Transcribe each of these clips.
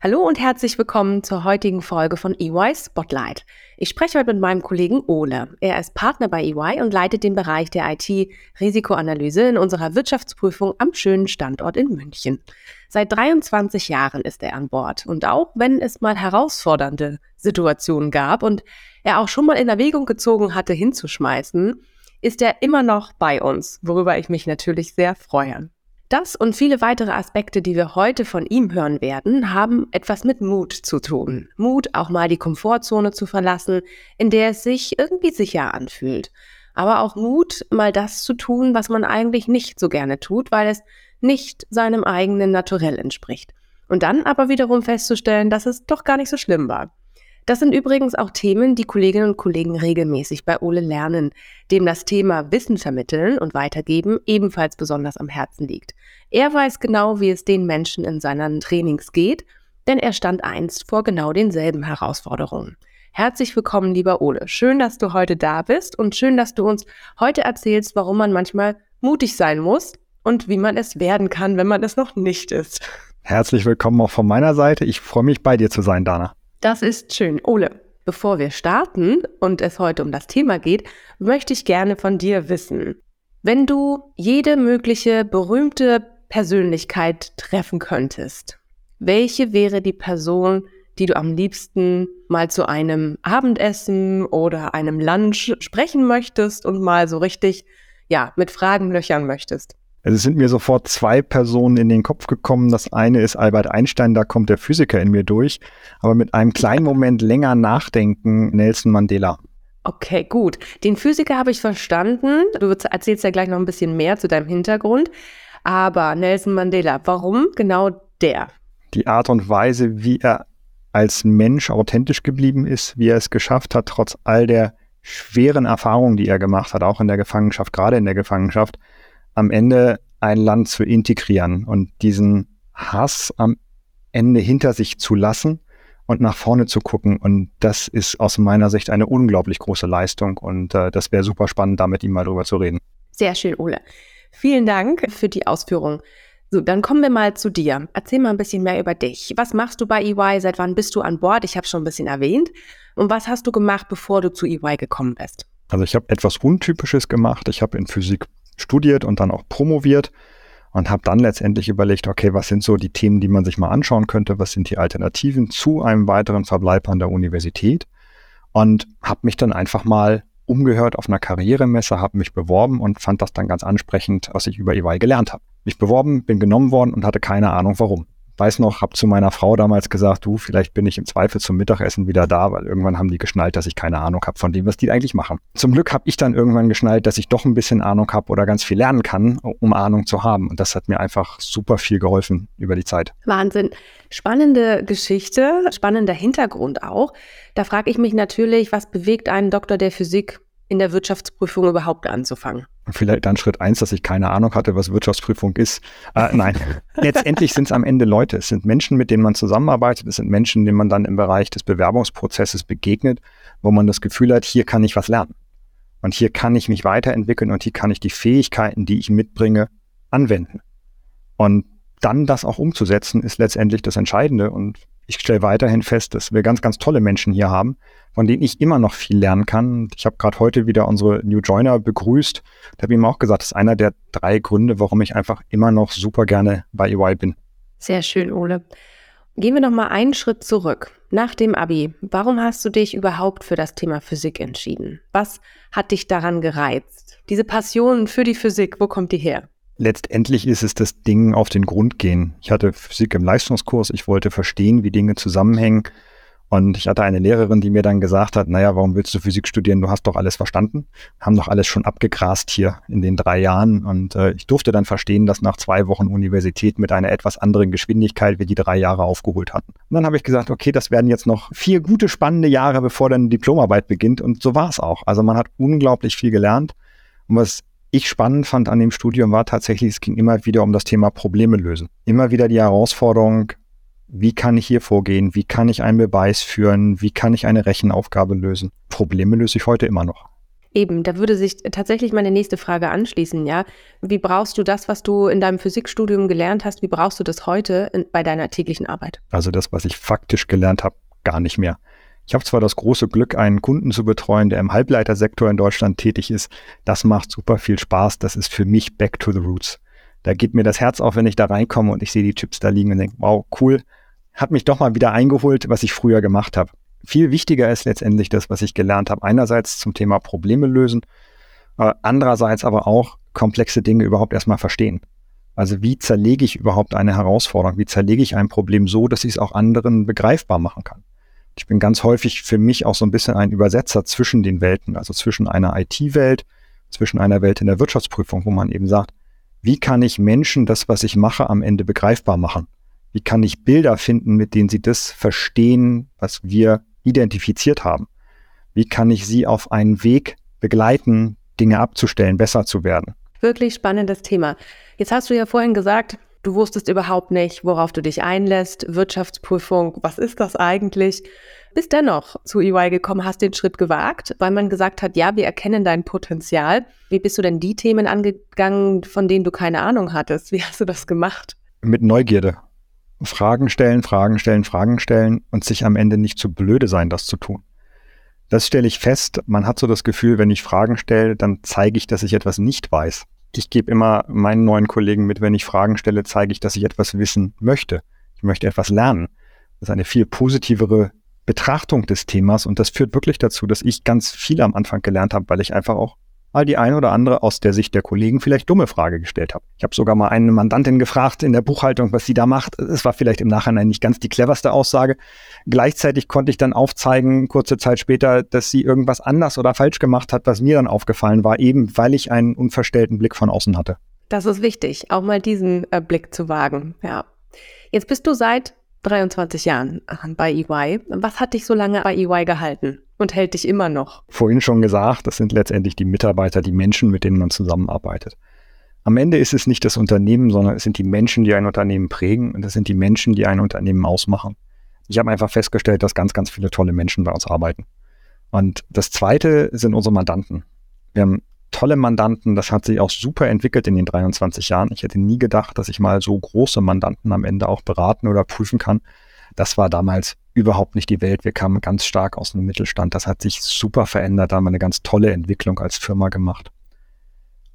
Hallo und herzlich willkommen zur heutigen Folge von EY Spotlight. Ich spreche heute mit meinem Kollegen Ole. Er ist Partner bei EY und leitet den Bereich der IT-Risikoanalyse in unserer Wirtschaftsprüfung am schönen Standort in München. Seit 23 Jahren ist er an Bord und auch wenn es mal herausfordernde Situationen gab und er auch schon mal in Erwägung gezogen hatte, hinzuschmeißen, ist er immer noch bei uns, worüber ich mich natürlich sehr freue. Das und viele weitere Aspekte, die wir heute von ihm hören werden, haben etwas mit Mut zu tun. Mut, auch mal die Komfortzone zu verlassen, in der es sich irgendwie sicher anfühlt. Aber auch Mut, mal das zu tun, was man eigentlich nicht so gerne tut, weil es nicht seinem eigenen Naturell entspricht. Und dann aber wiederum festzustellen, dass es doch gar nicht so schlimm war. Das sind übrigens auch Themen, die Kolleginnen und Kollegen regelmäßig bei Ole lernen, dem das Thema Wissen vermitteln und weitergeben ebenfalls besonders am Herzen liegt. Er weiß genau, wie es den Menschen in seinen Trainings geht, denn er stand einst vor genau denselben Herausforderungen. Herzlich willkommen, lieber Ole. Schön, dass du heute da bist und schön, dass du uns heute erzählst, warum man manchmal mutig sein muss und wie man es werden kann, wenn man es noch nicht ist. Herzlich willkommen auch von meiner Seite. Ich freue mich, bei dir zu sein, Dana. Das ist schön. Ole, bevor wir starten und es heute um das Thema geht, möchte ich gerne von dir wissen, wenn du jede mögliche berühmte Persönlichkeit treffen könntest, welche wäre die Person, die du am liebsten mal zu einem Abendessen oder einem Lunch sprechen möchtest und mal so richtig, ja, mit Fragen löchern möchtest? Also es sind mir sofort zwei Personen in den Kopf gekommen. Das eine ist Albert Einstein, da kommt der Physiker in mir durch. Aber mit einem kleinen Moment länger nachdenken, Nelson Mandela. Okay, gut. Den Physiker habe ich verstanden. Du erzählst ja gleich noch ein bisschen mehr zu deinem Hintergrund. Aber Nelson Mandela, warum genau der? Die Art und Weise, wie er als Mensch authentisch geblieben ist, wie er es geschafft hat, trotz all der schweren Erfahrungen, die er gemacht hat, auch in der Gefangenschaft, gerade in der Gefangenschaft, am Ende ein Land zu integrieren und diesen Hass am Ende hinter sich zu lassen und nach vorne zu gucken. Und das ist aus meiner Sicht eine unglaublich große Leistung. Und äh, das wäre super spannend, da mit ihm mal drüber zu reden. Sehr schön, Ole. Vielen Dank für die Ausführung. So, dann kommen wir mal zu dir. Erzähl mal ein bisschen mehr über dich. Was machst du bei EY? Seit wann bist du an Bord? Ich habe schon ein bisschen erwähnt. Und was hast du gemacht, bevor du zu EY gekommen bist? Also ich habe etwas Untypisches gemacht. Ich habe in Physik studiert und dann auch promoviert und habe dann letztendlich überlegt, okay, was sind so die Themen, die man sich mal anschauen könnte, was sind die Alternativen zu einem weiteren Verbleib an der Universität? Und habe mich dann einfach mal umgehört auf einer Karrieremesse, habe mich beworben und fand das dann ganz ansprechend, was ich über EY gelernt habe. Mich beworben, bin genommen worden und hatte keine Ahnung warum weiß noch, habe zu meiner Frau damals gesagt, du, vielleicht bin ich im Zweifel zum Mittagessen wieder da, weil irgendwann haben die geschnallt, dass ich keine Ahnung habe von dem, was die eigentlich machen. Zum Glück habe ich dann irgendwann geschnallt, dass ich doch ein bisschen Ahnung habe oder ganz viel lernen kann, um Ahnung zu haben. Und das hat mir einfach super viel geholfen über die Zeit. Wahnsinn. Spannende Geschichte, spannender Hintergrund auch. Da frage ich mich natürlich, was bewegt einen Doktor der Physik in der Wirtschaftsprüfung überhaupt anzufangen? Vielleicht dann Schritt eins, dass ich keine Ahnung hatte, was Wirtschaftsprüfung ist. Äh, nein, letztendlich sind es am Ende Leute. Es sind Menschen, mit denen man zusammenarbeitet. Es sind Menschen, denen man dann im Bereich des Bewerbungsprozesses begegnet, wo man das Gefühl hat, hier kann ich was lernen. Und hier kann ich mich weiterentwickeln und hier kann ich die Fähigkeiten, die ich mitbringe, anwenden. Und dann das auch umzusetzen, ist letztendlich das Entscheidende. Und ich stelle weiterhin fest, dass wir ganz, ganz tolle Menschen hier haben, von denen ich immer noch viel lernen kann. Ich habe gerade heute wieder unsere New Joiner begrüßt. Da habe ich ihm auch gesagt, das ist einer der drei Gründe, warum ich einfach immer noch super gerne bei EY bin. Sehr schön, Ole. Gehen wir noch mal einen Schritt zurück. Nach dem Abi, warum hast du dich überhaupt für das Thema Physik entschieden? Was hat dich daran gereizt? Diese Passion für die Physik, wo kommt die her? Letztendlich ist es das Ding auf den Grund gehen. Ich hatte Physik im Leistungskurs, ich wollte verstehen, wie Dinge zusammenhängen Und ich hatte eine Lehrerin, die mir dann gesagt hat, naja, warum willst du Physik studieren? Du hast doch alles verstanden. Haben doch alles schon abgegrast hier in den drei Jahren. Und äh, ich durfte dann verstehen, dass nach zwei Wochen Universität mit einer etwas anderen Geschwindigkeit wir die drei Jahre aufgeholt hatten. Und dann habe ich gesagt, okay, das werden jetzt noch vier gute, spannende Jahre, bevor dann Diplomarbeit beginnt. Und so war es auch. Also man hat unglaublich viel gelernt. Und was ich spannend fand an dem Studium war tatsächlich, es ging immer wieder um das Thema Probleme lösen. Immer wieder die Herausforderung, wie kann ich hier vorgehen? Wie kann ich einen Beweis führen? Wie kann ich eine Rechenaufgabe lösen? Probleme löse ich heute immer noch. Eben, da würde sich tatsächlich meine nächste Frage anschließen, ja. Wie brauchst du das, was du in deinem Physikstudium gelernt hast, wie brauchst du das heute in, bei deiner täglichen Arbeit? Also das, was ich faktisch gelernt habe, gar nicht mehr. Ich habe zwar das große Glück, einen Kunden zu betreuen, der im Halbleitersektor in Deutschland tätig ist. Das macht super viel Spaß. Das ist für mich back to the roots. Da geht mir das Herz auf, wenn ich da reinkomme und ich sehe die Chips da liegen und denke, wow, cool, hat mich doch mal wieder eingeholt, was ich früher gemacht habe. Viel wichtiger ist letztendlich das, was ich gelernt habe. Einerseits zum Thema Probleme lösen, äh, andererseits aber auch komplexe Dinge überhaupt erstmal verstehen. Also wie zerlege ich überhaupt eine Herausforderung? Wie zerlege ich ein Problem so, dass ich es auch anderen begreifbar machen kann? Ich bin ganz häufig für mich auch so ein bisschen ein Übersetzer zwischen den Welten, also zwischen einer IT-Welt, zwischen einer Welt in der Wirtschaftsprüfung, wo man eben sagt, wie kann ich Menschen das, was ich mache, am Ende begreifbar machen? Wie kann ich Bilder finden, mit denen sie das verstehen, was wir identifiziert haben? Wie kann ich sie auf einen Weg begleiten, Dinge abzustellen, besser zu werden? Wirklich spannendes Thema. Jetzt hast du ja vorhin gesagt, du wusstest überhaupt nicht, worauf du dich einlässt. Wirtschaftsprüfung, was ist das eigentlich? Bist dennoch zu EY gekommen, hast den Schritt gewagt, weil man gesagt hat, ja, wir erkennen dein Potenzial. Wie bist du denn die Themen angegangen, von denen du keine Ahnung hattest? Wie hast du das gemacht? Mit Neugierde. Fragen stellen, Fragen stellen, Fragen stellen und sich am Ende nicht zu blöde sein, das zu tun. Das stelle ich fest. Man hat so das Gefühl, wenn ich Fragen stelle, dann zeige ich, dass ich etwas nicht weiß. Ich gebe immer meinen neuen Kollegen mit, wenn ich Fragen stelle, zeige ich, dass ich etwas wissen möchte. Ich möchte etwas lernen. Das ist eine viel positivere Betrachtung des Themas und das führt wirklich dazu, dass ich ganz viel am Anfang gelernt habe, weil ich einfach auch mal die ein oder andere aus der Sicht der Kollegen vielleicht dumme Frage gestellt habe. Ich habe sogar mal eine Mandantin gefragt in der Buchhaltung, was sie da macht. Es war vielleicht im Nachhinein nicht ganz die cleverste Aussage. Gleichzeitig konnte ich dann aufzeigen, kurze Zeit später, dass sie irgendwas anders oder falsch gemacht hat, was mir dann aufgefallen war, eben weil ich einen unverstellten Blick von außen hatte. Das ist wichtig, auch mal diesen äh, Blick zu wagen. Ja. Jetzt bist du seit 23 Jahren bei EY. Was hat dich so lange bei EY gehalten? und hält dich immer noch. Vorhin schon gesagt, das sind letztendlich die Mitarbeiter, die Menschen, mit denen man zusammenarbeitet. Am Ende ist es nicht das Unternehmen, sondern es sind die Menschen, die ein Unternehmen prägen und es sind die Menschen, die ein Unternehmen ausmachen. Ich habe einfach festgestellt, dass ganz, ganz viele tolle Menschen bei uns arbeiten. Und das Zweite sind unsere Mandanten. Wir haben tolle Mandanten, das hat sich auch super entwickelt in den 23 Jahren. Ich hätte nie gedacht, dass ich mal so große Mandanten am Ende auch beraten oder prüfen kann. Das war damals überhaupt nicht die Welt. Wir kamen ganz stark aus dem Mittelstand. Das hat sich super verändert. Da haben wir eine ganz tolle Entwicklung als Firma gemacht.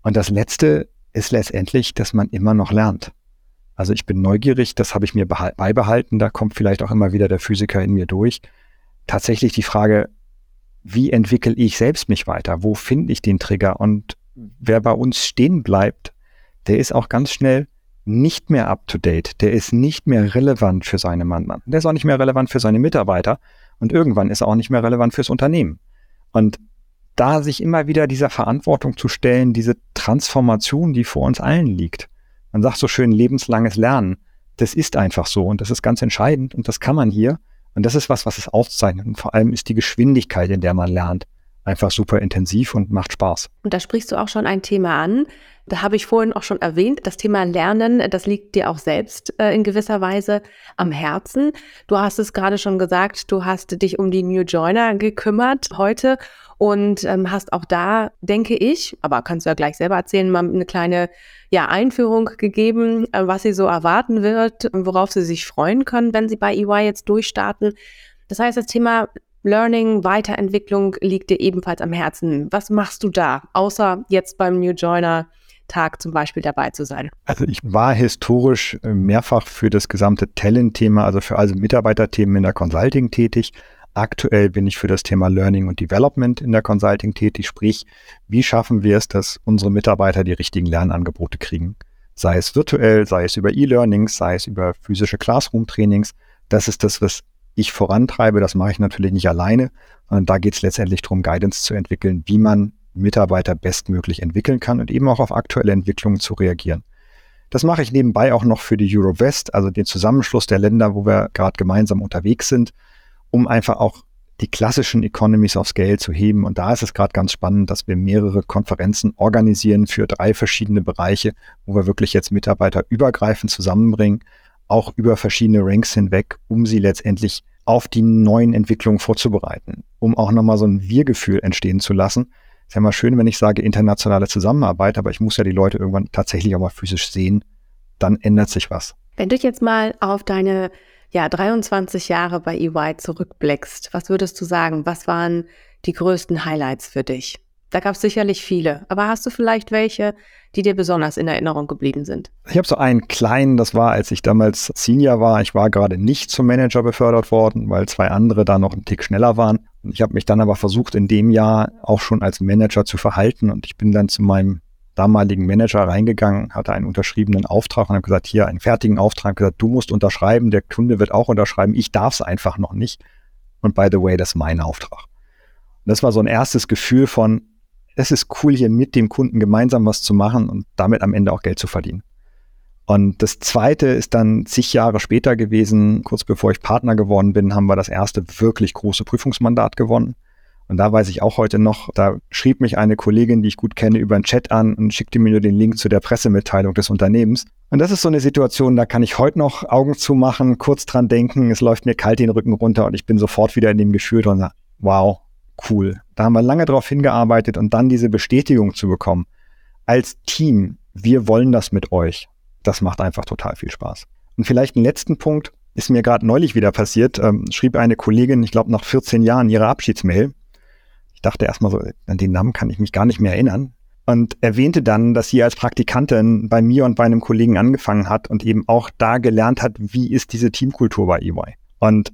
Und das Letzte ist letztendlich, dass man immer noch lernt. Also ich bin neugierig, das habe ich mir beibehalten. Da kommt vielleicht auch immer wieder der Physiker in mir durch. Tatsächlich die Frage, wie entwickle ich selbst mich weiter? Wo finde ich den Trigger? Und wer bei uns stehen bleibt, der ist auch ganz schnell nicht mehr up-to-date, der ist nicht mehr relevant für seine Mandanten, der ist auch nicht mehr relevant für seine Mitarbeiter und irgendwann ist er auch nicht mehr relevant fürs Unternehmen. Und da sich immer wieder dieser Verantwortung zu stellen, diese Transformation, die vor uns allen liegt. Man sagt so schön lebenslanges Lernen. Das ist einfach so und das ist ganz entscheidend und das kann man hier. Und das ist was, was es auszeichnet. Und vor allem ist die Geschwindigkeit, in der man lernt, einfach super intensiv und macht Spaß. Und da sprichst du auch schon ein Thema an, da habe ich vorhin auch schon erwähnt, das Thema Lernen, das liegt dir auch selbst äh, in gewisser Weise am Herzen. Du hast es gerade schon gesagt, du hast dich um die New Joiner gekümmert heute und ähm, hast auch da, denke ich, aber kannst du ja gleich selber erzählen, mal eine kleine ja, Einführung gegeben, äh, was sie so erwarten wird, worauf sie sich freuen können, wenn sie bei EY jetzt durchstarten. Das heißt, das Thema Learning, Weiterentwicklung liegt dir ebenfalls am Herzen. Was machst du da, außer jetzt beim New Joiner Tag zum Beispiel dabei zu sein? Also ich war historisch äh, mehrfach für das gesamte Talent-Thema, also für also Mitarbeiterthemen in der Consulting tätig. Aktuell bin ich für das Thema Learning und Development in der Consulting tätig, sprich, wie schaffen wir es, dass unsere Mitarbeiter die richtigen Lernangebote kriegen? Sei es virtuell, sei es über E-Learnings, sei es über physische Classroom-Trainings. Das ist das, was ich vorantreibe. Das mache ich natürlich nicht alleine. Und da geht es letztendlich darum, Guidance zu entwickeln, wie man Mitarbeiter bestmöglich entwickeln kann und eben auch auf aktuelle Entwicklungen zu reagieren. Das mache ich nebenbei auch noch für die Eurowest, also den Zusammenschluss der Länder, wo wir gerade gemeinsam unterwegs sind, um einfach auch die klassischen Economies of Scale zu heben. Und da ist es gerade ganz spannend, dass wir mehrere Konferenzen organisieren für drei verschiedene Bereiche, wo wir wirklich jetzt Mitarbeiter übergreifend zusammenbringen, auch über verschiedene Ranks hinweg, um sie letztendlich auf die neuen Entwicklungen vorzubereiten, um auch nochmal so ein Wir-Gefühl entstehen zu lassen. Ist ja mal schön, wenn ich sage internationale Zusammenarbeit, aber ich muss ja die Leute irgendwann tatsächlich auch mal physisch sehen. Dann ändert sich was. Wenn du jetzt mal auf deine ja, 23 Jahre bei EY zurückblickst, was würdest du sagen? Was waren die größten Highlights für dich? Da gab es sicherlich viele, aber hast du vielleicht welche, die dir besonders in Erinnerung geblieben sind? Ich habe so einen kleinen, das war, als ich damals Senior war. Ich war gerade nicht zum Manager befördert worden, weil zwei andere da noch einen Tick schneller waren. Ich habe mich dann aber versucht, in dem Jahr auch schon als Manager zu verhalten und ich bin dann zu meinem damaligen Manager reingegangen, hatte einen unterschriebenen Auftrag und habe gesagt, hier einen fertigen Auftrag, gesagt, du musst unterschreiben, der Kunde wird auch unterschreiben, ich darf es einfach noch nicht. Und by the way, das ist mein Auftrag. Und das war so ein erstes Gefühl von, es ist cool, hier mit dem Kunden gemeinsam was zu machen und damit am Ende auch Geld zu verdienen. Und das zweite ist dann zig Jahre später gewesen, kurz bevor ich Partner geworden bin, haben wir das erste wirklich große Prüfungsmandat gewonnen. Und da weiß ich auch heute noch, da schrieb mich eine Kollegin, die ich gut kenne, über einen Chat an und schickte mir nur den Link zu der Pressemitteilung des Unternehmens. Und das ist so eine Situation, da kann ich heute noch Augen zumachen, kurz dran denken, es läuft mir kalt den Rücken runter und ich bin sofort wieder in dem Gefühl drin, sage, wow, cool. Da haben wir lange drauf hingearbeitet und dann diese Bestätigung zu bekommen. Als Team, wir wollen das mit euch. Das macht einfach total viel Spaß. Und vielleicht einen letzten Punkt, ist mir gerade neulich wieder passiert, ähm, schrieb eine Kollegin, ich glaube nach 14 Jahren, ihre Abschiedsmail. Dachte erstmal so, an den Namen kann ich mich gar nicht mehr erinnern. Und erwähnte dann, dass sie als Praktikantin bei mir und bei einem Kollegen angefangen hat und eben auch da gelernt hat, wie ist diese Teamkultur bei EY. Und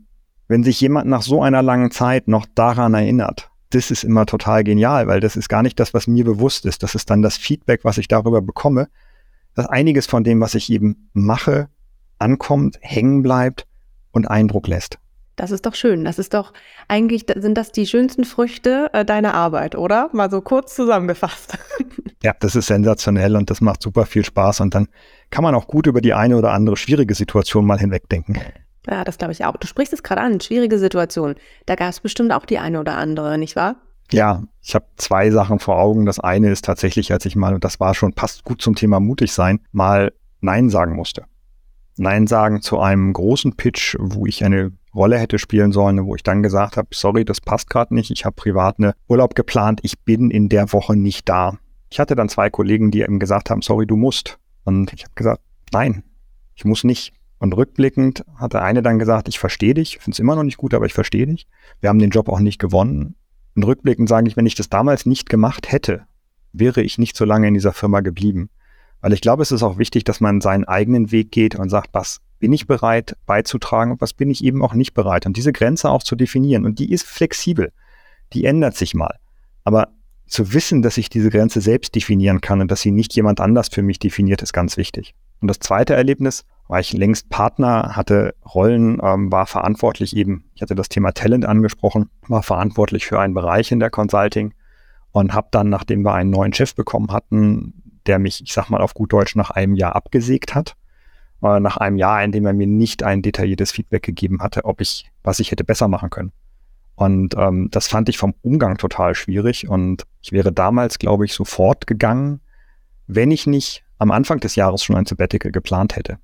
wenn sich jemand nach so einer langen Zeit noch daran erinnert, das ist immer total genial, weil das ist gar nicht das, was mir bewusst ist. Das ist dann das Feedback, was ich darüber bekomme, dass einiges von dem, was ich eben mache, ankommt, hängen bleibt und Eindruck lässt. Das ist doch schön. Das ist doch eigentlich, sind das die schönsten Früchte äh, deiner Arbeit, oder? Mal so kurz zusammengefasst. ja, das ist sensationell und das macht super viel Spaß und dann kann man auch gut über die eine oder andere schwierige Situation mal hinwegdenken. Ja, das glaube ich auch. Du sprichst es gerade an, schwierige Situation. Da gab es bestimmt auch die eine oder andere, nicht wahr? Ja, ich habe zwei Sachen vor Augen. Das eine ist tatsächlich, als ich mal, und das war schon, passt gut zum Thema mutig sein, mal Nein sagen musste. Nein sagen zu einem großen Pitch, wo ich eine Rolle hätte spielen sollen, wo ich dann gesagt habe, sorry, das passt gerade nicht, ich habe privat eine Urlaub geplant, ich bin in der Woche nicht da. Ich hatte dann zwei Kollegen, die eben gesagt haben, sorry, du musst. Und ich habe gesagt, nein, ich muss nicht. Und rückblickend hat der eine dann gesagt, ich verstehe dich, finde es immer noch nicht gut, aber ich verstehe dich. Wir haben den Job auch nicht gewonnen. Und rückblickend sage ich, wenn ich das damals nicht gemacht hätte, wäre ich nicht so lange in dieser Firma geblieben. Weil ich glaube, es ist auch wichtig, dass man seinen eigenen Weg geht und sagt, was bin ich bereit beizutragen und was bin ich eben auch nicht bereit. Und diese Grenze auch zu definieren. Und die ist flexibel. Die ändert sich mal. Aber zu wissen, dass ich diese Grenze selbst definieren kann und dass sie nicht jemand anders für mich definiert, ist ganz wichtig. Und das zweite Erlebnis, war ich längst Partner, hatte Rollen, ähm, war verantwortlich eben, ich hatte das Thema Talent angesprochen, war verantwortlich für einen Bereich in der Consulting und habe dann, nachdem wir einen neuen Chef bekommen hatten, der mich, ich sag mal auf gut Deutsch, nach einem Jahr abgesägt hat, äh, nach einem Jahr, in dem er mir nicht ein detailliertes Feedback gegeben hatte, ob ich, was ich hätte besser machen können. Und ähm, das fand ich vom Umgang total schwierig und ich wäre damals, glaube ich, sofort gegangen, wenn ich nicht am Anfang des Jahres schon ein Sabbatical geplant hätte.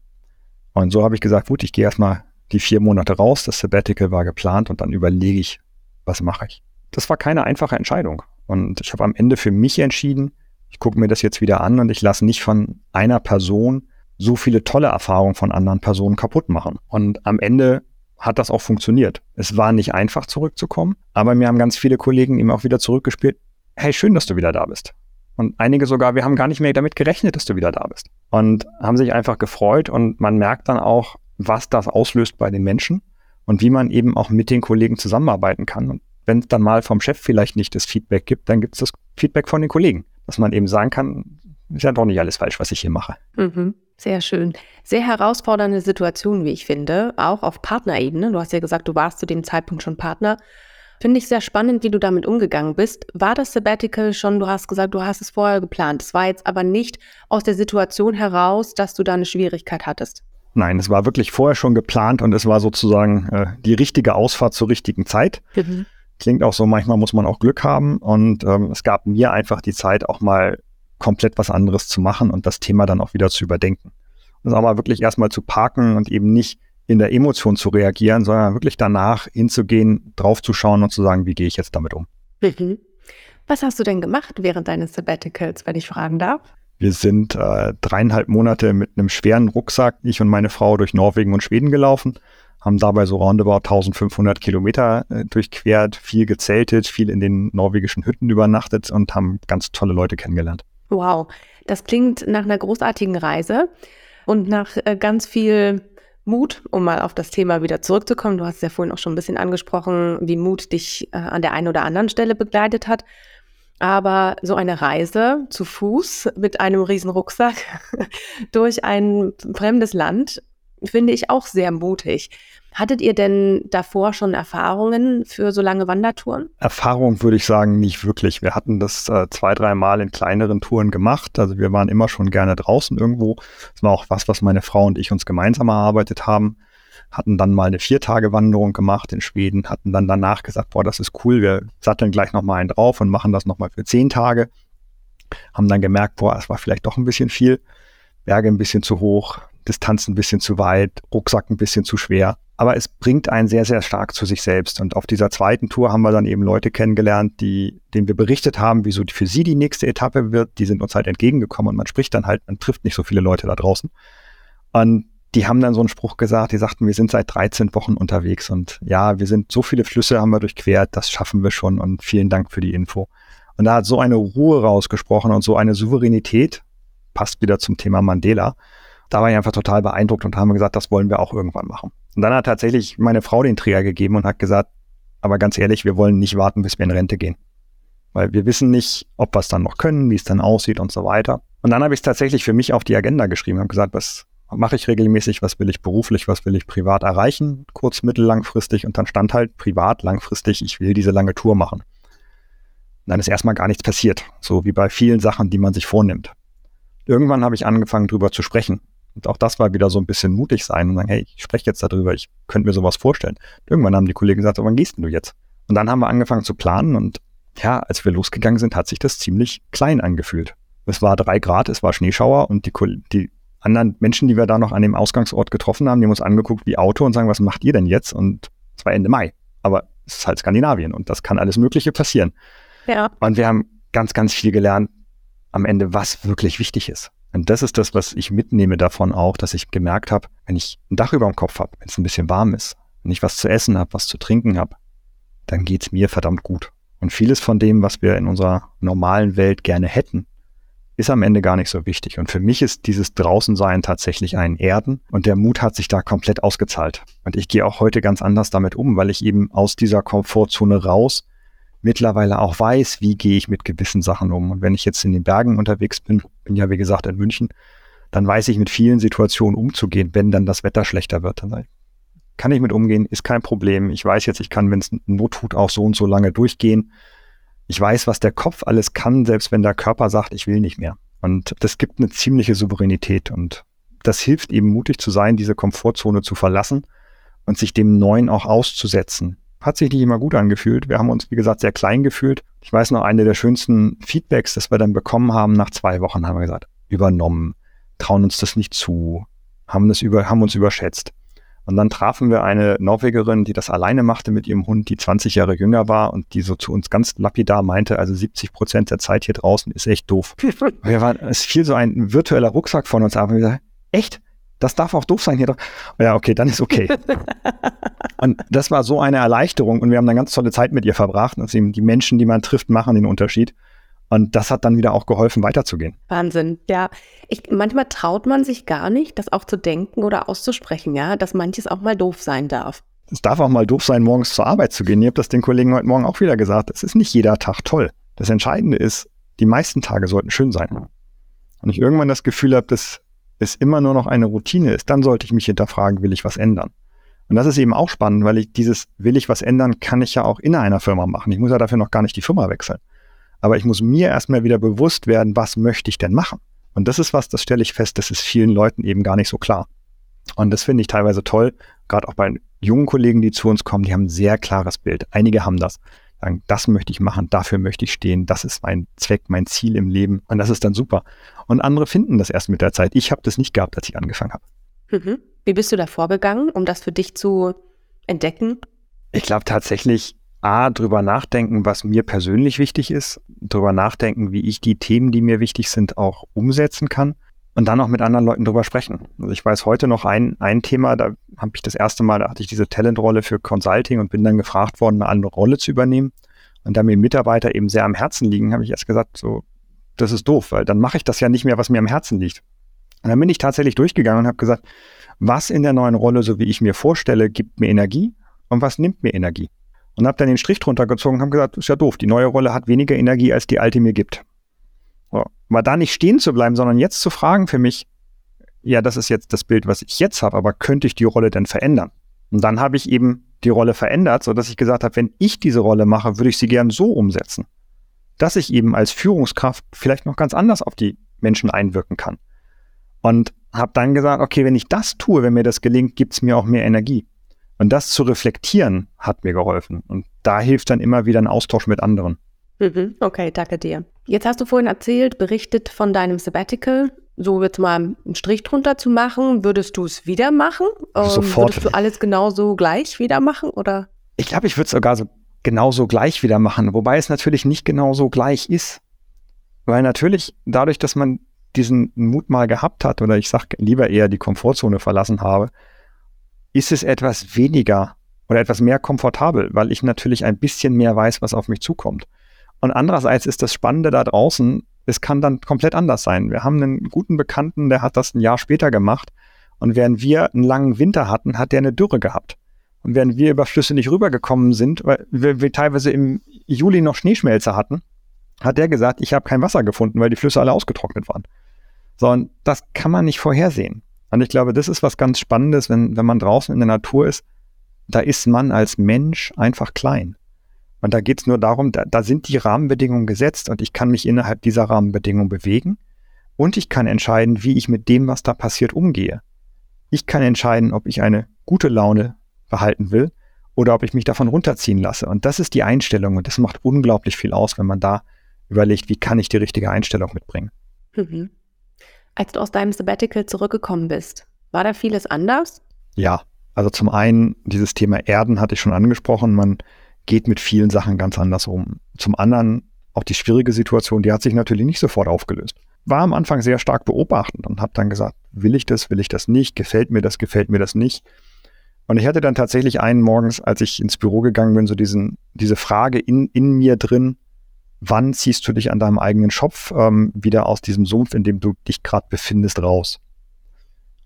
Und so habe ich gesagt, gut, ich gehe erstmal die vier Monate raus, das Sabbatical war geplant und dann überlege ich, was mache ich. Das war keine einfache Entscheidung. Und ich habe am Ende für mich entschieden, ich gucke mir das jetzt wieder an und ich lasse nicht von einer Person so viele tolle Erfahrungen von anderen Personen kaputt machen. Und am Ende hat das auch funktioniert. Es war nicht einfach zurückzukommen, aber mir haben ganz viele Kollegen eben auch wieder zurückgespielt, hey, schön, dass du wieder da bist. Und einige sogar, wir haben gar nicht mehr damit gerechnet, dass du wieder da bist. Und haben sich einfach gefreut und man merkt dann auch, was das auslöst bei den Menschen und wie man eben auch mit den Kollegen zusammenarbeiten kann. Und wenn es dann mal vom Chef vielleicht nicht das Feedback gibt, dann gibt es das Feedback von den Kollegen, dass man eben sagen kann, ist ja doch nicht alles falsch, was ich hier mache. Mhm. Sehr schön. Sehr herausfordernde Situation, wie ich finde, auch auf Partnerebene. Du hast ja gesagt, du warst zu dem Zeitpunkt schon Partner. Finde ich sehr spannend, wie du damit umgegangen bist. War das Sabbatical schon, du hast gesagt, du hast es vorher geplant. Es war jetzt aber nicht aus der Situation heraus, dass du da eine Schwierigkeit hattest. Nein, es war wirklich vorher schon geplant und es war sozusagen äh, die richtige Ausfahrt zur richtigen Zeit. Mhm. Klingt auch so, manchmal muss man auch Glück haben und ähm, es gab mir einfach die Zeit, auch mal komplett was anderes zu machen und das Thema dann auch wieder zu überdenken. Das aber wirklich erstmal zu parken und eben nicht in der Emotion zu reagieren, sondern wirklich danach hinzugehen, draufzuschauen und zu sagen, wie gehe ich jetzt damit um. Mhm. Was hast du denn gemacht während deines Sabbaticals, wenn ich fragen darf? Wir sind äh, dreieinhalb Monate mit einem schweren Rucksack, ich und meine Frau, durch Norwegen und Schweden gelaufen, haben dabei so roundabout 1500 Kilometer äh, durchquert, viel gezeltet, viel in den norwegischen Hütten übernachtet und haben ganz tolle Leute kennengelernt. Wow, das klingt nach einer großartigen Reise und nach äh, ganz viel Mut, um mal auf das Thema wieder zurückzukommen. Du hast ja vorhin auch schon ein bisschen angesprochen, wie Mut dich äh, an der einen oder anderen Stelle begleitet hat. Aber so eine Reise zu Fuß mit einem riesen Rucksack durch ein fremdes Land finde ich auch sehr mutig. Hattet ihr denn davor schon Erfahrungen für so lange Wandertouren? Erfahrung würde ich sagen, nicht wirklich. Wir hatten das äh, zwei, drei Mal in kleineren Touren gemacht. Also wir waren immer schon gerne draußen irgendwo. Das war auch was, was meine Frau und ich uns gemeinsam erarbeitet haben. Hatten dann mal eine Vier-Tage-Wanderung gemacht in Schweden, hatten dann danach gesagt, boah, das ist cool, wir satteln gleich nochmal einen drauf und machen das nochmal für zehn Tage. Haben dann gemerkt, boah, es war vielleicht doch ein bisschen viel. Berge ein bisschen zu hoch, Distanz ein bisschen zu weit, Rucksack ein bisschen zu schwer. Aber es bringt einen sehr, sehr stark zu sich selbst. Und auf dieser zweiten Tour haben wir dann eben Leute kennengelernt, die, denen wir berichtet haben, wieso für sie die nächste Etappe wird. Die sind uns halt entgegengekommen und man spricht dann halt, man trifft nicht so viele Leute da draußen. Und die haben dann so einen Spruch gesagt, die sagten, wir sind seit 13 Wochen unterwegs und ja, wir sind so viele Flüsse haben wir durchquert, das schaffen wir schon und vielen Dank für die Info. Und da hat so eine Ruhe rausgesprochen und so eine Souveränität, passt wieder zum Thema Mandela, da war ich einfach total beeindruckt und haben gesagt, das wollen wir auch irgendwann machen. Und dann hat tatsächlich meine Frau den Träger gegeben und hat gesagt, aber ganz ehrlich, wir wollen nicht warten, bis wir in Rente gehen. Weil wir wissen nicht, ob wir es dann noch können, wie es dann aussieht und so weiter. Und dann habe ich es tatsächlich für mich auf die Agenda geschrieben, habe gesagt, was mache ich regelmäßig, was will ich beruflich, was will ich privat erreichen, kurz, mittel, langfristig. Und dann stand halt privat, langfristig, ich will diese lange Tour machen. Und dann ist erstmal gar nichts passiert, so wie bei vielen Sachen, die man sich vornimmt. Irgendwann habe ich angefangen, drüber zu sprechen. Und auch das war wieder so ein bisschen mutig sein und sagen, hey, ich spreche jetzt darüber, ich könnte mir sowas vorstellen. Irgendwann haben die Kollegen gesagt, wann gehst denn du jetzt? Und dann haben wir angefangen zu planen und ja, als wir losgegangen sind, hat sich das ziemlich klein angefühlt. Es war drei Grad, es war Schneeschauer und die, die anderen Menschen, die wir da noch an dem Ausgangsort getroffen haben, die haben uns angeguckt wie Auto und sagen, was macht ihr denn jetzt? Und es war Ende Mai. Aber es ist halt Skandinavien und das kann alles Mögliche passieren. Ja. Und wir haben ganz, ganz viel gelernt am Ende, was wirklich wichtig ist. Und das ist das, was ich mitnehme davon auch, dass ich gemerkt habe, wenn ich ein Dach über dem Kopf habe, wenn es ein bisschen warm ist, wenn ich was zu essen habe, was zu trinken habe, dann geht es mir verdammt gut. Und vieles von dem, was wir in unserer normalen Welt gerne hätten, ist am Ende gar nicht so wichtig. Und für mich ist dieses Draußensein tatsächlich ein Erden und der Mut hat sich da komplett ausgezahlt. Und ich gehe auch heute ganz anders damit um, weil ich eben aus dieser Komfortzone raus mittlerweile auch weiß, wie gehe ich mit gewissen Sachen um. Und wenn ich jetzt in den Bergen unterwegs bin, bin ja wie gesagt in München, dann weiß ich mit vielen Situationen umzugehen, wenn dann das Wetter schlechter wird. Dann kann ich mit umgehen, ist kein Problem. Ich weiß jetzt, ich kann, wenn es Not tut, auch so und so lange durchgehen. Ich weiß, was der Kopf alles kann, selbst wenn der Körper sagt, ich will nicht mehr. Und das gibt eine ziemliche Souveränität und das hilft eben mutig zu sein, diese Komfortzone zu verlassen und sich dem Neuen auch auszusetzen hat sich nicht immer gut angefühlt. Wir haben uns, wie gesagt, sehr klein gefühlt. Ich weiß noch, eine der schönsten Feedbacks, das wir dann bekommen haben, nach zwei Wochen haben wir gesagt, übernommen, trauen uns das nicht zu, haben, das über, haben uns überschätzt. Und dann trafen wir eine Norwegerin, die das alleine machte mit ihrem Hund, die 20 Jahre jünger war und die so zu uns ganz lapidar meinte, also 70 Prozent der Zeit hier draußen ist echt doof. wir waren, es fiel so ein virtueller Rucksack von uns ab und wir gesagt, echt? Das darf auch doof sein hier doch. Ja, okay, dann ist okay. und das war so eine Erleichterung und wir haben eine ganz tolle Zeit mit ihr verbracht. Also die Menschen, die man trifft, machen den Unterschied. Und das hat dann wieder auch geholfen, weiterzugehen. Wahnsinn, ja. Ich, manchmal traut man sich gar nicht, das auch zu denken oder auszusprechen, ja, dass manches auch mal doof sein darf. Es darf auch mal doof sein, morgens zur Arbeit zu gehen. Ihr habt das den Kollegen heute Morgen auch wieder gesagt. Es ist nicht jeder Tag toll. Das Entscheidende ist, die meisten Tage sollten schön sein. Und ich irgendwann das Gefühl habe, dass es immer nur noch eine Routine ist, dann sollte ich mich hinterfragen, will ich was ändern? Und das ist eben auch spannend, weil ich dieses will ich was ändern, kann ich ja auch in einer Firma machen. Ich muss ja dafür noch gar nicht die Firma wechseln. Aber ich muss mir erstmal wieder bewusst werden, was möchte ich denn machen? Und das ist was, das stelle ich fest, das ist vielen Leuten eben gar nicht so klar. Und das finde ich teilweise toll, gerade auch bei jungen Kollegen, die zu uns kommen, die haben ein sehr klares Bild. Einige haben das. Sagen, das möchte ich machen, dafür möchte ich stehen, das ist mein Zweck, mein Ziel im Leben. Und das ist dann super. Und andere finden das erst mit der Zeit. Ich habe das nicht gehabt, als ich angefangen habe. Mhm. Wie bist du da vorgegangen, um das für dich zu entdecken? Ich glaube tatsächlich, A, drüber nachdenken, was mir persönlich wichtig ist, drüber nachdenken, wie ich die Themen, die mir wichtig sind, auch umsetzen kann und dann auch mit anderen Leuten drüber sprechen. Also ich weiß heute noch ein, ein Thema, da habe ich das erste Mal, da hatte ich diese Talentrolle für Consulting und bin dann gefragt worden, eine andere Rolle zu übernehmen. Und da mir Mitarbeiter eben sehr am Herzen liegen, habe ich erst gesagt, so, das ist doof, weil dann mache ich das ja nicht mehr, was mir am Herzen liegt. Und dann bin ich tatsächlich durchgegangen und habe gesagt, was in der neuen Rolle, so wie ich mir vorstelle, gibt mir Energie und was nimmt mir Energie. Und habe dann den Strich drunter gezogen und habe gesagt, ist ja doof, die neue Rolle hat weniger Energie, als die alte mir gibt. So. Mal da nicht stehen zu bleiben, sondern jetzt zu fragen für mich, ja, das ist jetzt das Bild, was ich jetzt habe, aber könnte ich die Rolle denn verändern? Und dann habe ich eben die Rolle verändert, sodass ich gesagt habe, wenn ich diese Rolle mache, würde ich sie gern so umsetzen, dass ich eben als Führungskraft vielleicht noch ganz anders auf die Menschen einwirken kann. Und habe dann gesagt, okay, wenn ich das tue, wenn mir das gelingt, gibt es mir auch mehr Energie. Und das zu reflektieren hat mir geholfen. Und da hilft dann immer wieder ein Austausch mit anderen. Mhm, okay, danke dir. Jetzt hast du vorhin erzählt, berichtet von deinem Sabbatical. So jetzt mal einen Strich drunter zu machen, würdest du es wieder machen? Ähm, Sofort. Würdest du alles genauso gleich wieder machen oder? Ich glaube, ich würde es sogar so genauso gleich wieder machen, wobei es natürlich nicht genauso gleich ist. Weil natürlich dadurch, dass man diesen Mut mal gehabt hat oder ich sage lieber eher die Komfortzone verlassen habe, ist es etwas weniger oder etwas mehr komfortabel, weil ich natürlich ein bisschen mehr weiß, was auf mich zukommt. Und andererseits ist das Spannende da draußen, es kann dann komplett anders sein. Wir haben einen guten Bekannten, der hat das ein Jahr später gemacht. Und während wir einen langen Winter hatten, hat der eine Dürre gehabt. Und während wir über Flüsse nicht rübergekommen sind, weil wir, wir teilweise im Juli noch Schneeschmelze hatten, hat der gesagt, ich habe kein Wasser gefunden, weil die Flüsse alle ausgetrocknet waren. So, und das kann man nicht vorhersehen. Und ich glaube, das ist was ganz Spannendes, wenn, wenn man draußen in der Natur ist, da ist man als Mensch einfach klein. Und da geht es nur darum, da, da sind die Rahmenbedingungen gesetzt und ich kann mich innerhalb dieser Rahmenbedingungen bewegen und ich kann entscheiden, wie ich mit dem, was da passiert, umgehe. Ich kann entscheiden, ob ich eine gute Laune behalten will oder ob ich mich davon runterziehen lasse. Und das ist die Einstellung und das macht unglaublich viel aus, wenn man da überlegt, wie kann ich die richtige Einstellung mitbringen. Mhm. Als du aus deinem Sabbatical zurückgekommen bist, war da vieles anders? Ja, also zum einen dieses Thema Erden hatte ich schon angesprochen. Man geht mit vielen Sachen ganz anders um. Zum anderen auch die schwierige Situation, die hat sich natürlich nicht sofort aufgelöst. War am Anfang sehr stark beobachtend und habe dann gesagt, will ich das, will ich das nicht, gefällt mir das, gefällt mir das nicht. Und ich hatte dann tatsächlich einen morgens, als ich ins Büro gegangen bin, so diesen, diese Frage in, in mir drin, wann ziehst du dich an deinem eigenen Schopf ähm, wieder aus diesem Sumpf, in dem du dich gerade befindest, raus?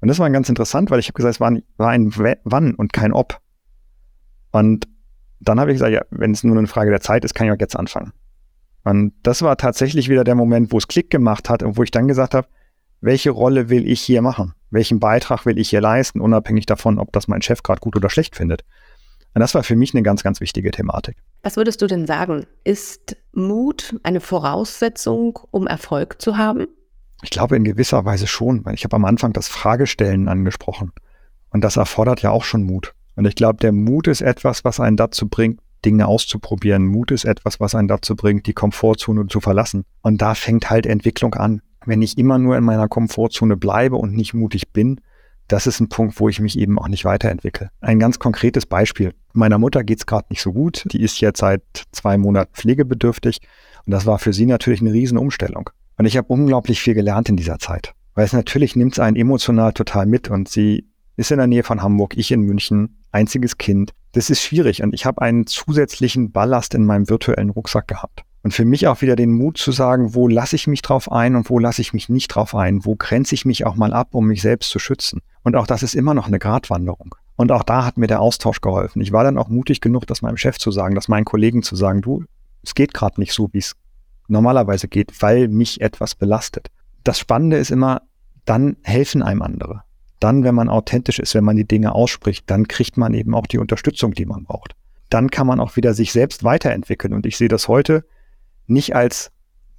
Und das war ganz interessant, weil ich habe gesagt, es war ein, war ein Wann und kein Ob. Und dann habe ich gesagt, ja, wenn es nur eine Frage der Zeit ist, kann ich auch jetzt anfangen. Und das war tatsächlich wieder der Moment, wo es Klick gemacht hat und wo ich dann gesagt habe, welche Rolle will ich hier machen? Welchen Beitrag will ich hier leisten, unabhängig davon, ob das mein Chef gerade gut oder schlecht findet? Und das war für mich eine ganz, ganz wichtige Thematik. Was würdest du denn sagen? Ist Mut eine Voraussetzung, um Erfolg zu haben? Ich glaube in gewisser Weise schon, weil ich habe am Anfang das Fragestellen angesprochen. Und das erfordert ja auch schon Mut. Und ich glaube, der Mut ist etwas, was einen dazu bringt, Dinge auszuprobieren. Mut ist etwas, was einen dazu bringt, die Komfortzone zu verlassen. Und da fängt halt Entwicklung an. Wenn ich immer nur in meiner Komfortzone bleibe und nicht mutig bin, das ist ein Punkt, wo ich mich eben auch nicht weiterentwickle. Ein ganz konkretes Beispiel. Meiner Mutter geht's gerade nicht so gut. Die ist jetzt seit zwei Monaten pflegebedürftig. Und das war für sie natürlich eine Riesenumstellung. Und ich habe unglaublich viel gelernt in dieser Zeit. Weil es natürlich nimmt es einen emotional total mit. Und sie ist in der Nähe von Hamburg, ich in München, einziges Kind. Das ist schwierig. Und ich habe einen zusätzlichen Ballast in meinem virtuellen Rucksack gehabt. Und für mich auch wieder den Mut zu sagen, wo lasse ich mich drauf ein und wo lasse ich mich nicht drauf ein? Wo grenze ich mich auch mal ab, um mich selbst zu schützen? Und auch das ist immer noch eine Gratwanderung. Und auch da hat mir der Austausch geholfen. Ich war dann auch mutig genug, das meinem Chef zu sagen, das meinen Kollegen zu sagen, du, es geht gerade nicht so, wie es normalerweise geht, weil mich etwas belastet. Das Spannende ist immer, dann helfen einem andere. Dann, wenn man authentisch ist, wenn man die Dinge ausspricht, dann kriegt man eben auch die Unterstützung, die man braucht. Dann kann man auch wieder sich selbst weiterentwickeln. Und ich sehe das heute nicht als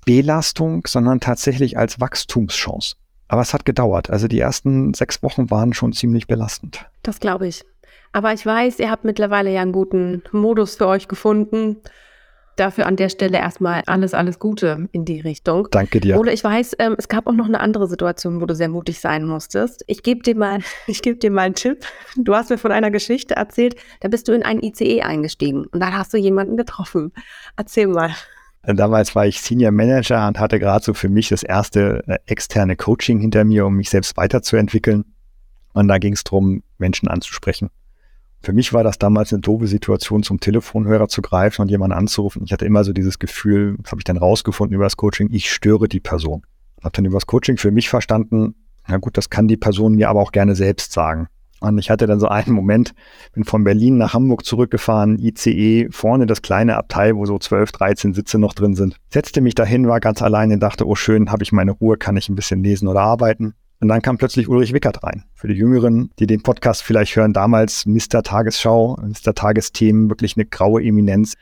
Belastung, sondern tatsächlich als Wachstumschance. Aber es hat gedauert. Also die ersten sechs Wochen waren schon ziemlich belastend. Das glaube ich. Aber ich weiß, ihr habt mittlerweile ja einen guten Modus für euch gefunden. Dafür an der Stelle erstmal alles, alles Gute in die Richtung. Danke dir. Oder ich weiß, ähm, es gab auch noch eine andere Situation, wo du sehr mutig sein musstest. Ich gebe dir mal, ich gebe dir mal einen Tipp. Du hast mir von einer Geschichte erzählt, da bist du in ein ICE eingestiegen und dann hast du jemanden getroffen. Erzähl mal. Damals war ich Senior Manager und hatte gerade so für mich das erste äh, externe Coaching hinter mir, um mich selbst weiterzuentwickeln. Und da ging es darum, Menschen anzusprechen. Für mich war das damals eine doofe Situation, zum Telefonhörer zu greifen und jemanden anzurufen. Ich hatte immer so dieses Gefühl, das habe ich dann rausgefunden über das Coaching, ich störe die Person. Habe dann über das Coaching für mich verstanden, na gut, das kann die Person mir aber auch gerne selbst sagen. Und ich hatte dann so einen Moment, bin von Berlin nach Hamburg zurückgefahren, ICE, vorne das kleine Abteil, wo so 12, 13 Sitze noch drin sind. Setzte mich dahin, war ganz alleine, dachte, oh schön, habe ich meine Ruhe, kann ich ein bisschen lesen oder arbeiten. Und dann kam plötzlich Ulrich Wickert rein. Für die Jüngeren, die den Podcast vielleicht hören, damals Mr. Tagesschau, Mr. Tagesthemen, wirklich eine graue Eminenz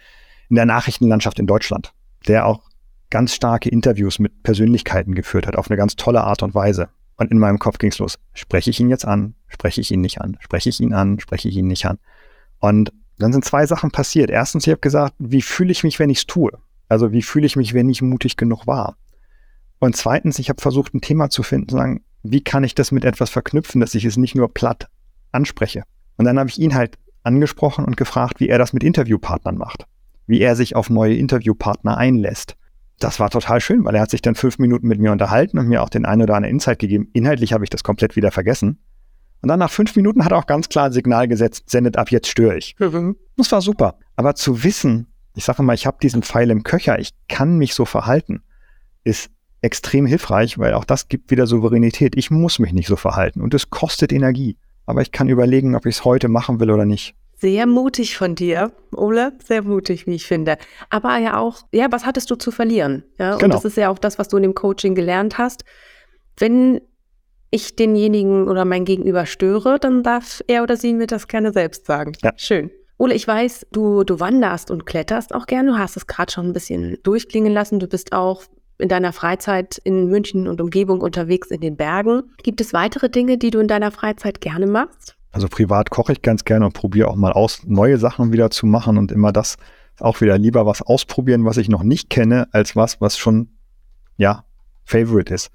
in der Nachrichtenlandschaft in Deutschland, der auch ganz starke Interviews mit Persönlichkeiten geführt hat, auf eine ganz tolle Art und Weise. Und in meinem Kopf ging's los. Spreche ich ihn jetzt an? Spreche ich ihn nicht an? Spreche ich ihn an? Spreche ich ihn nicht an? Und dann sind zwei Sachen passiert. Erstens, ich habe gesagt, wie fühle ich mich, wenn ich es tue? Also wie fühle ich mich, wenn ich mutig genug war? Und zweitens, ich habe versucht, ein Thema zu finden, zu sagen, wie kann ich das mit etwas verknüpfen, dass ich es nicht nur platt anspreche. Und dann habe ich ihn halt angesprochen und gefragt, wie er das mit Interviewpartnern macht, wie er sich auf neue Interviewpartner einlässt. Das war total schön, weil er hat sich dann fünf Minuten mit mir unterhalten und mir auch den ein oder anderen Insight gegeben. Inhaltlich habe ich das komplett wieder vergessen. Und dann nach fünf Minuten hat er auch ganz klar ein Signal gesetzt, sendet ab, jetzt störe ich. Das war super. Aber zu wissen, ich sage mal, ich habe diesen Pfeil im Köcher, ich kann mich so verhalten, ist extrem hilfreich, weil auch das gibt wieder Souveränität. Ich muss mich nicht so verhalten und es kostet Energie. Aber ich kann überlegen, ob ich es heute machen will oder nicht. Sehr mutig von dir, Ole. Sehr mutig, wie ich finde. Aber ja auch, ja, was hattest du zu verlieren? Ja, genau. und das ist ja auch das, was du in dem Coaching gelernt hast. Wenn ich denjenigen oder mein Gegenüber störe, dann darf er oder sie mir das gerne selbst sagen. Ja. Schön. Ole, ich weiß, du, du wanderst und kletterst auch gerne. Du hast es gerade schon ein bisschen durchklingen lassen. Du bist auch in deiner Freizeit in München und Umgebung unterwegs in den Bergen. Gibt es weitere Dinge, die du in deiner Freizeit gerne machst? Also privat koche ich ganz gerne und probiere auch mal aus, neue Sachen wieder zu machen und immer das auch wieder lieber was ausprobieren, was ich noch nicht kenne, als was, was schon, ja, Favorite ist.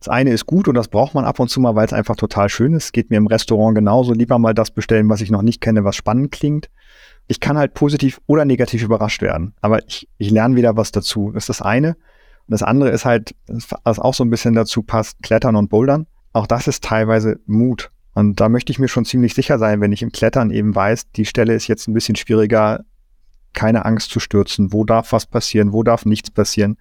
Das eine ist gut und das braucht man ab und zu mal, weil es einfach total schön ist. Geht mir im Restaurant genauso. Lieber mal das bestellen, was ich noch nicht kenne, was spannend klingt. Ich kann halt positiv oder negativ überrascht werden. Aber ich, ich lerne wieder was dazu. Das ist das eine. Und das andere ist halt, was auch so ein bisschen dazu passt, Klettern und Bouldern. Auch das ist teilweise Mut. Und da möchte ich mir schon ziemlich sicher sein, wenn ich im Klettern eben weiß, die Stelle ist jetzt ein bisschen schwieriger, keine Angst zu stürzen. Wo darf was passieren? Wo darf nichts passieren?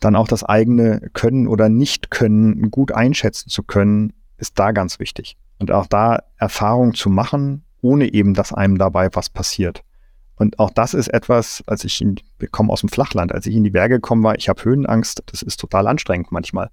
Dann auch das eigene Können oder Nicht-Können gut einschätzen zu können, ist da ganz wichtig. Und auch da Erfahrung zu machen, ohne eben, dass einem dabei was passiert. Und auch das ist etwas, als ich, in, ich komme aus dem Flachland, als ich in die Berge gekommen war, ich habe Höhenangst, das ist total anstrengend manchmal.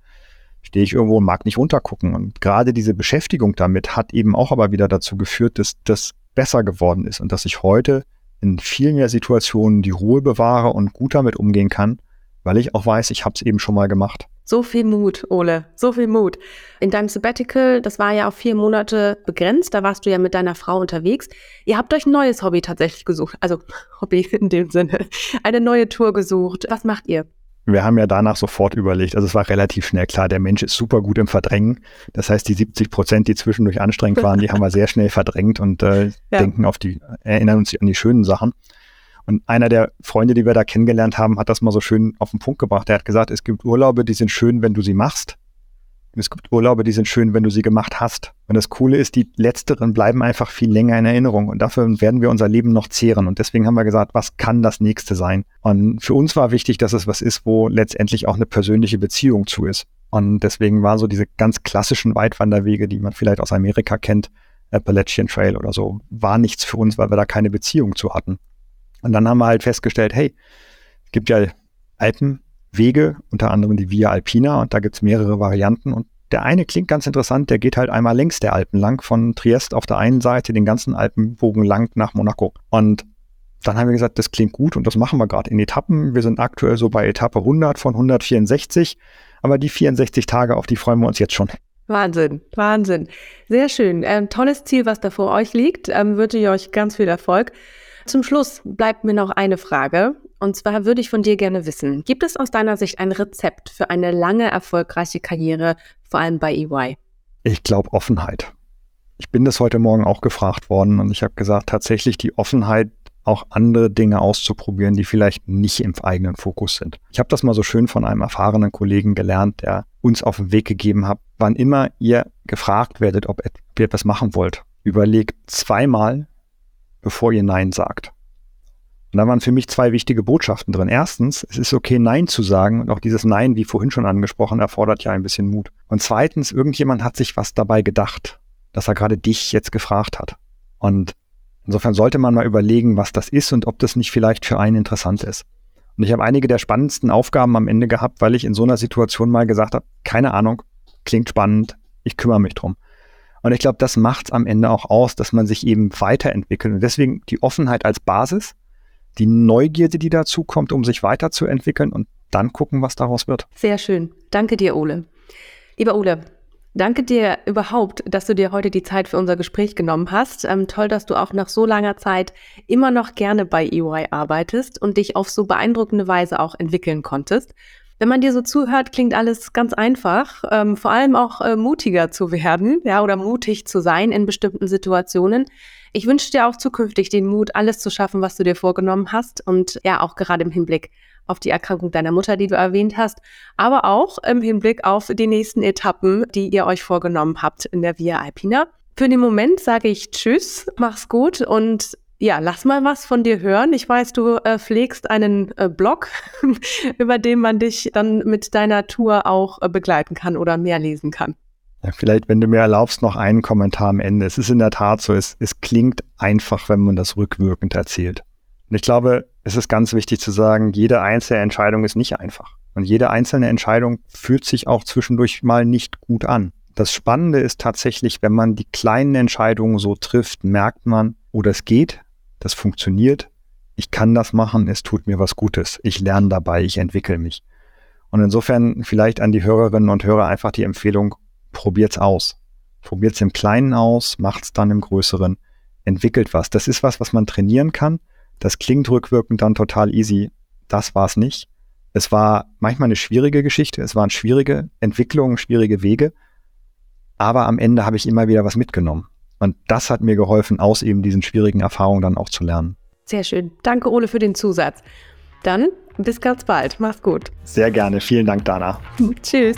Stehe ich irgendwo und mag nicht runtergucken. Und gerade diese Beschäftigung damit hat eben auch aber wieder dazu geführt, dass das besser geworden ist und dass ich heute in viel mehr Situationen die Ruhe bewahre und gut damit umgehen kann, weil ich auch weiß, ich habe es eben schon mal gemacht. So viel Mut, Ole, so viel Mut. In deinem Sabbatical, das war ja auf vier Monate begrenzt, da warst du ja mit deiner Frau unterwegs. Ihr habt euch ein neues Hobby tatsächlich gesucht, also Hobby in dem Sinne, eine neue Tour gesucht. Was macht ihr? Wir haben ja danach sofort überlegt, also es war relativ schnell klar, der Mensch ist super gut im Verdrängen. Das heißt, die 70 Prozent, die zwischendurch anstrengend waren, die haben wir sehr schnell verdrängt und äh, ja. denken auf die, erinnern uns an die schönen Sachen. Und einer der Freunde, die wir da kennengelernt haben, hat das mal so schön auf den Punkt gebracht. Er hat gesagt, es gibt Urlaube, die sind schön, wenn du sie machst. Es gibt Urlaube, die sind schön, wenn du sie gemacht hast. Und das Coole ist, die letzteren bleiben einfach viel länger in Erinnerung. Und dafür werden wir unser Leben noch zehren. Und deswegen haben wir gesagt, was kann das nächste sein? Und für uns war wichtig, dass es was ist, wo letztendlich auch eine persönliche Beziehung zu ist. Und deswegen waren so diese ganz klassischen Weitwanderwege, die man vielleicht aus Amerika kennt, Appalachian Trail oder so, war nichts für uns, weil wir da keine Beziehung zu hatten. Und dann haben wir halt festgestellt, hey, es gibt ja Alpenwege, unter anderem die Via Alpina und da gibt es mehrere Varianten und der eine klingt ganz interessant, der geht halt einmal längs der Alpen lang, von Triest auf der einen Seite den ganzen Alpenbogen lang nach Monaco. Und dann haben wir gesagt, das klingt gut und das machen wir gerade in Etappen. Wir sind aktuell so bei Etappe 100 von 164, aber die 64 Tage, auf die freuen wir uns jetzt schon. Wahnsinn, Wahnsinn. Sehr schön. Ähm, tolles Ziel, was da vor euch liegt. Ähm, wünsche ich euch ganz viel Erfolg. Zum Schluss bleibt mir noch eine Frage. Und zwar würde ich von dir gerne wissen, gibt es aus deiner Sicht ein Rezept für eine lange erfolgreiche Karriere, vor allem bei EY? Ich glaube Offenheit. Ich bin das heute Morgen auch gefragt worden und ich habe gesagt, tatsächlich die Offenheit, auch andere Dinge auszuprobieren, die vielleicht nicht im eigenen Fokus sind. Ich habe das mal so schön von einem erfahrenen Kollegen gelernt, der uns auf den Weg gegeben hat, wann immer ihr gefragt werdet, ob ihr etwas machen wollt, überlegt zweimal, bevor ihr Nein sagt. Und da waren für mich zwei wichtige Botschaften drin. Erstens, es ist okay, Nein zu sagen. Und auch dieses Nein, wie vorhin schon angesprochen, erfordert ja ein bisschen Mut. Und zweitens, irgendjemand hat sich was dabei gedacht, dass er gerade dich jetzt gefragt hat. Und insofern sollte man mal überlegen, was das ist und ob das nicht vielleicht für einen interessant ist. Und ich habe einige der spannendsten Aufgaben am Ende gehabt, weil ich in so einer Situation mal gesagt habe, keine Ahnung, klingt spannend, ich kümmere mich drum. Und ich glaube, das macht es am Ende auch aus, dass man sich eben weiterentwickelt. Und deswegen die Offenheit als Basis, die Neugierde, die dazu kommt, um sich weiterzuentwickeln und dann gucken, was daraus wird. Sehr schön. Danke dir, Ole. Lieber Ole, danke dir überhaupt, dass du dir heute die Zeit für unser Gespräch genommen hast. Ähm, toll, dass du auch nach so langer Zeit immer noch gerne bei EY arbeitest und dich auf so beeindruckende Weise auch entwickeln konntest. Wenn man dir so zuhört, klingt alles ganz einfach, ähm, vor allem auch äh, mutiger zu werden, ja, oder mutig zu sein in bestimmten Situationen. Ich wünsche dir auch zukünftig den Mut, alles zu schaffen, was du dir vorgenommen hast und ja, auch gerade im Hinblick auf die Erkrankung deiner Mutter, die du erwähnt hast, aber auch im Hinblick auf die nächsten Etappen, die ihr euch vorgenommen habt in der Via Alpina. Für den Moment sage ich Tschüss, mach's gut und ja, lass mal was von dir hören. Ich weiß, du äh, pflegst einen äh, Blog, über den man dich dann mit deiner Tour auch äh, begleiten kann oder mehr lesen kann. Ja, vielleicht, wenn du mir erlaubst, noch einen Kommentar am Ende. Es ist in der Tat so, es, es klingt einfach, wenn man das rückwirkend erzählt. Und ich glaube, es ist ganz wichtig zu sagen, jede einzelne Entscheidung ist nicht einfach. Und jede einzelne Entscheidung fühlt sich auch zwischendurch mal nicht gut an. Das Spannende ist tatsächlich, wenn man die kleinen Entscheidungen so trifft, merkt man, oder oh, es geht, das funktioniert, ich kann das machen, es tut mir was Gutes, ich lerne dabei, ich entwickle mich. Und insofern vielleicht an die Hörerinnen und Hörer einfach die Empfehlung, probiert's aus. Probiert's im Kleinen aus, macht's dann im Größeren, entwickelt was. Das ist was, was man trainieren kann. Das klingt rückwirkend dann total easy. Das war's nicht. Es war manchmal eine schwierige Geschichte, es waren schwierige Entwicklungen, schwierige Wege, aber am Ende habe ich immer wieder was mitgenommen. Und das hat mir geholfen, aus eben diesen schwierigen Erfahrungen dann auch zu lernen. Sehr schön. Danke, Ole, für den Zusatz. Dann bis ganz bald. Mach's gut. Sehr gerne. Vielen Dank, Dana. Tschüss.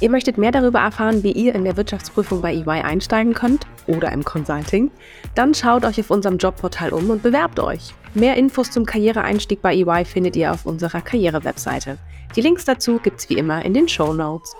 Ihr möchtet mehr darüber erfahren, wie ihr in der Wirtschaftsprüfung bei EY einsteigen könnt oder im Consulting? Dann schaut euch auf unserem Jobportal um und bewerbt euch. Mehr Infos zum Karriereeinstieg bei EY findet ihr auf unserer Karriere-Webseite. Die Links dazu gibt's wie immer in den Show Notes.